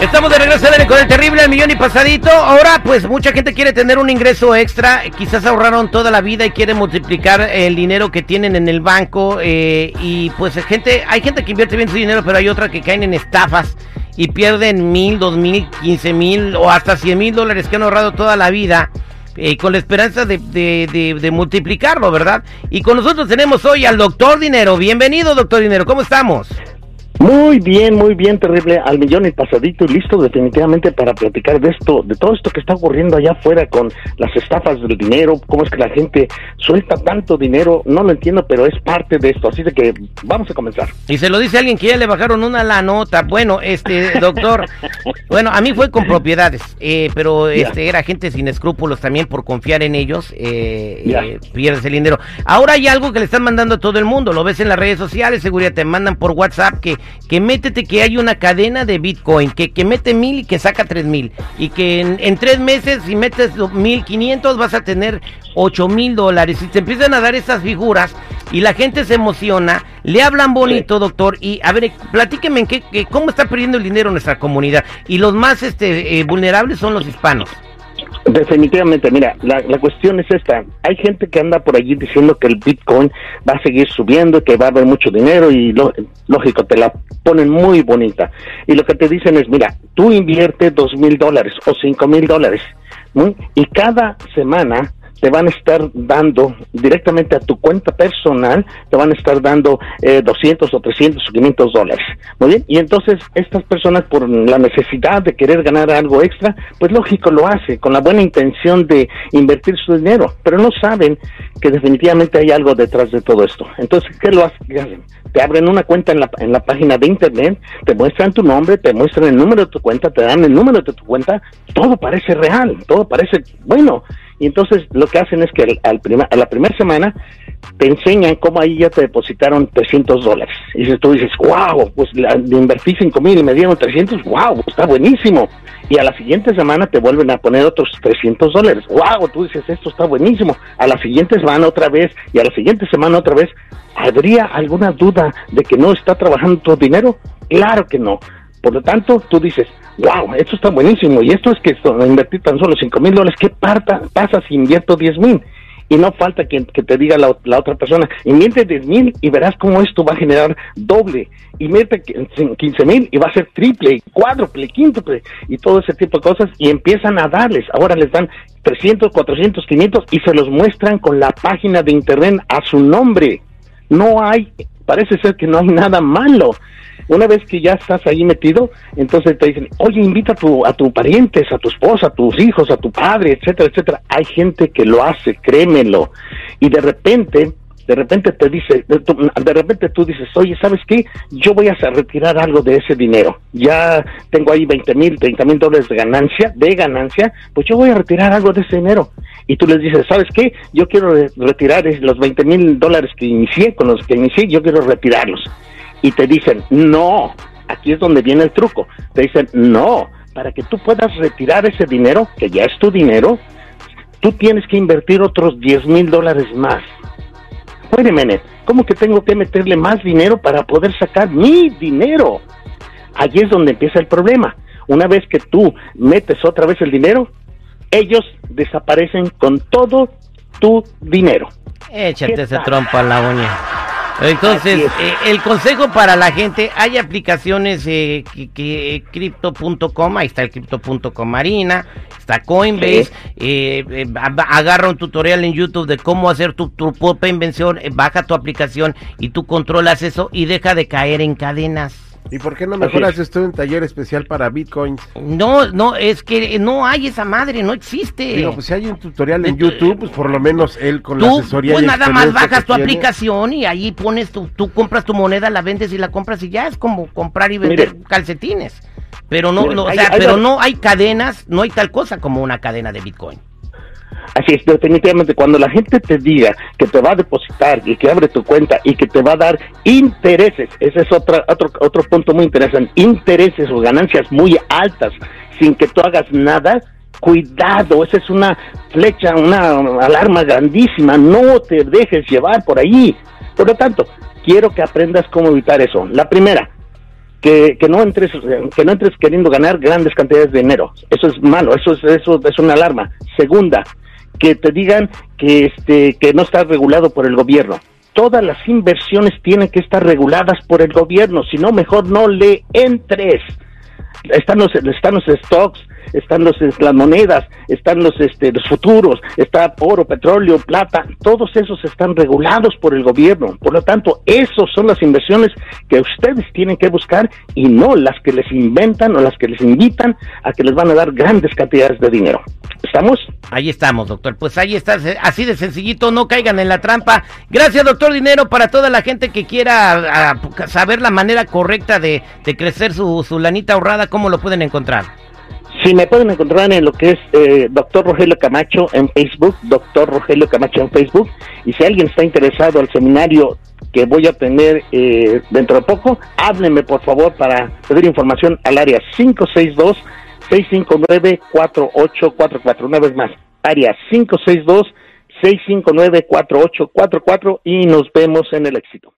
Estamos de regreso con el terrible al millón y pasadito. Ahora, pues mucha gente quiere tener un ingreso extra. Quizás ahorraron toda la vida y quieren multiplicar el dinero que tienen en el banco. Eh, y pues gente, hay gente que invierte bien su dinero, pero hay otra que caen en estafas y pierden mil, dos mil, quince mil o hasta cien mil dólares que han ahorrado toda la vida. Eh, con la esperanza de, de, multiplicarlo, ¿verdad? Y con nosotros tenemos hoy al doctor Dinero. Bienvenido, doctor Dinero, ¿cómo estamos? Muy bien, muy bien, terrible, al millón y pasadito y listo definitivamente para platicar de esto, de todo esto que está ocurriendo allá afuera con las estafas del dinero, cómo es que la gente suelta tanto dinero, no lo entiendo, pero es parte de esto, así de que vamos a comenzar. Y se lo dice alguien que ya le bajaron una la nota, bueno, este doctor, bueno, a mí fue con propiedades, eh, pero este era gente sin escrúpulos también por confiar en ellos, eh, eh, pierdes el dinero. Ahora hay algo que le están mandando a todo el mundo, lo ves en las redes sociales, seguridad te mandan por WhatsApp que que métete que hay una cadena de Bitcoin, que, que mete mil y que saca tres mil, y que en, tres meses si metes mil quinientos vas a tener ocho mil dólares, y te empiezan a dar esas figuras y la gente se emociona, le hablan bonito, doctor, y a ver, platíqueme en qué, cómo está perdiendo el dinero nuestra comunidad, y los más este, eh, vulnerables son los hispanos. Definitivamente, mira, la, la, cuestión es esta. Hay gente que anda por allí diciendo que el Bitcoin va a seguir subiendo, que va a haber mucho dinero y lógico, te la ponen muy bonita. Y lo que te dicen es, mira, tú invierte dos mil dólares o cinco mil dólares y cada semana te van a estar dando directamente a tu cuenta personal, te van a estar dando eh, 200 o 300 o 500 dólares. Muy bien, y entonces estas personas por la necesidad de querer ganar algo extra, pues lógico lo hace, con la buena intención de invertir su dinero, pero no saben que definitivamente hay algo detrás de todo esto. Entonces, ¿qué lo hacen? Te abren una cuenta en la, en la página de internet, te muestran tu nombre, te muestran el número de tu cuenta, te dan el número de tu cuenta, todo parece real, todo parece bueno y entonces lo que hacen es que al, a la primera semana te enseñan cómo ahí ya te depositaron 300 dólares. Y tú dices, wow, pues la, invertí 5 mil y me dieron 300, wow, está buenísimo. Y a la siguiente semana te vuelven a poner otros 300 dólares. Wow, tú dices, esto está buenísimo. A la siguiente semana otra vez y a la siguiente semana otra vez. ¿Habría alguna duda de que no está trabajando tu dinero? Claro que no. Por lo tanto, tú dices, wow, esto está buenísimo, y esto es que invertir tan solo 5 mil dólares, ¿qué pasa si invierto 10 mil? Y no falta que, te diga la, otra persona, invierte 10 mil y verás cómo esto va a generar doble. Invierte 15 mil y va a ser triple, cuádruple, quíntuple y todo ese tipo de cosas y empiezan a darles. Ahora les dan 300, 400, 500 y se los muestran con la página de internet a su nombre. No hay, parece ser que no hay nada malo. Una vez que ya estás ahí metido, entonces te dicen, oye, invita a tu, a tu parientes, a tu esposa, a tus hijos, a tu padre, etcétera, etcétera. Hay gente que lo hace, créemelo. Y de repente, de repente te dice, de repente tú dices, oye, ¿sabes qué? Yo voy a retirar algo de ese dinero. Ya tengo ahí 20 mil, 30 mil dólares de ganancia, de ganancia, pues yo voy a retirar algo de ese dinero. Y tú les dices, ¿sabes qué? Yo quiero retirar los 20 mil dólares que inicié, con los que inicié, yo quiero retirarlos y te dicen, no, aquí es donde viene el truco, te dicen, no, para que tú puedas retirar ese dinero, que ya es tu dinero, tú tienes que invertir otros 10 mil dólares más. Oye, ¿cómo que tengo que meterle más dinero para poder sacar mi dinero? Allí es donde empieza el problema. Una vez que tú metes otra vez el dinero, ellos desaparecen con todo tu dinero. Échate ese trompo a la uña. Entonces, eh, el consejo para la gente, hay aplicaciones eh, que, crypto.com, ahí está el crypto.com Marina, está Coinbase, eh, agarra un tutorial en YouTube de cómo hacer tu, tu propia invención, baja tu aplicación y tú controlas eso y deja de caer en cadenas. ¿Y por qué no mejor haces tú un taller especial para bitcoins? No, no, es que no hay esa madre, no existe. Digo, pues si hay un tutorial en YouTube, pues por lo menos él con la asesoría. Pues nada más bajas tu aplicación y ahí pones tu, tú compras tu moneda, la vendes y la compras y ya es como comprar y vender calcetines. Pero no, no, o sea, pero no hay cadenas, no hay tal cosa como una cadena de bitcoin. Así es, definitivamente, cuando la gente te diga que te va a depositar y que abre tu cuenta y que te va a dar intereses, ese es otra, otro, otro punto muy interesante, intereses o ganancias muy altas sin que tú hagas nada, cuidado, esa es una flecha, una alarma grandísima, no te dejes llevar por ahí. Por lo tanto, quiero que aprendas cómo evitar eso. La primera, que, que no entres que no entres queriendo ganar grandes cantidades de dinero. Eso es malo, eso es eso es una alarma. Segunda, que te digan que este que no está regulado por el gobierno. Todas las inversiones tienen que estar reguladas por el gobierno, si no mejor no le entres están los, están los stocks, están los, las monedas, están los, este, los futuros, está oro, petróleo, plata, todos esos están regulados por el gobierno. Por lo tanto, esos son las inversiones que ustedes tienen que buscar y no las que les inventan o las que les invitan a que les van a dar grandes cantidades de dinero. ¿Estamos? Ahí estamos, doctor. Pues ahí está, así de sencillito, no caigan en la trampa. Gracias, doctor Dinero, para toda la gente que quiera saber la manera correcta de, crecer su, su lanita ahorrada, ¿cómo lo pueden encontrar? Sí, me pueden encontrar en lo que es eh, Doctor Rogelio Camacho en Facebook, Doctor Rogelio Camacho en Facebook. Y si alguien está interesado al seminario que voy a tener eh, dentro de poco, háblenme por favor para pedir información al área 562 659-4844. Una vez más, área 562-659-4844 y nos vemos en el éxito.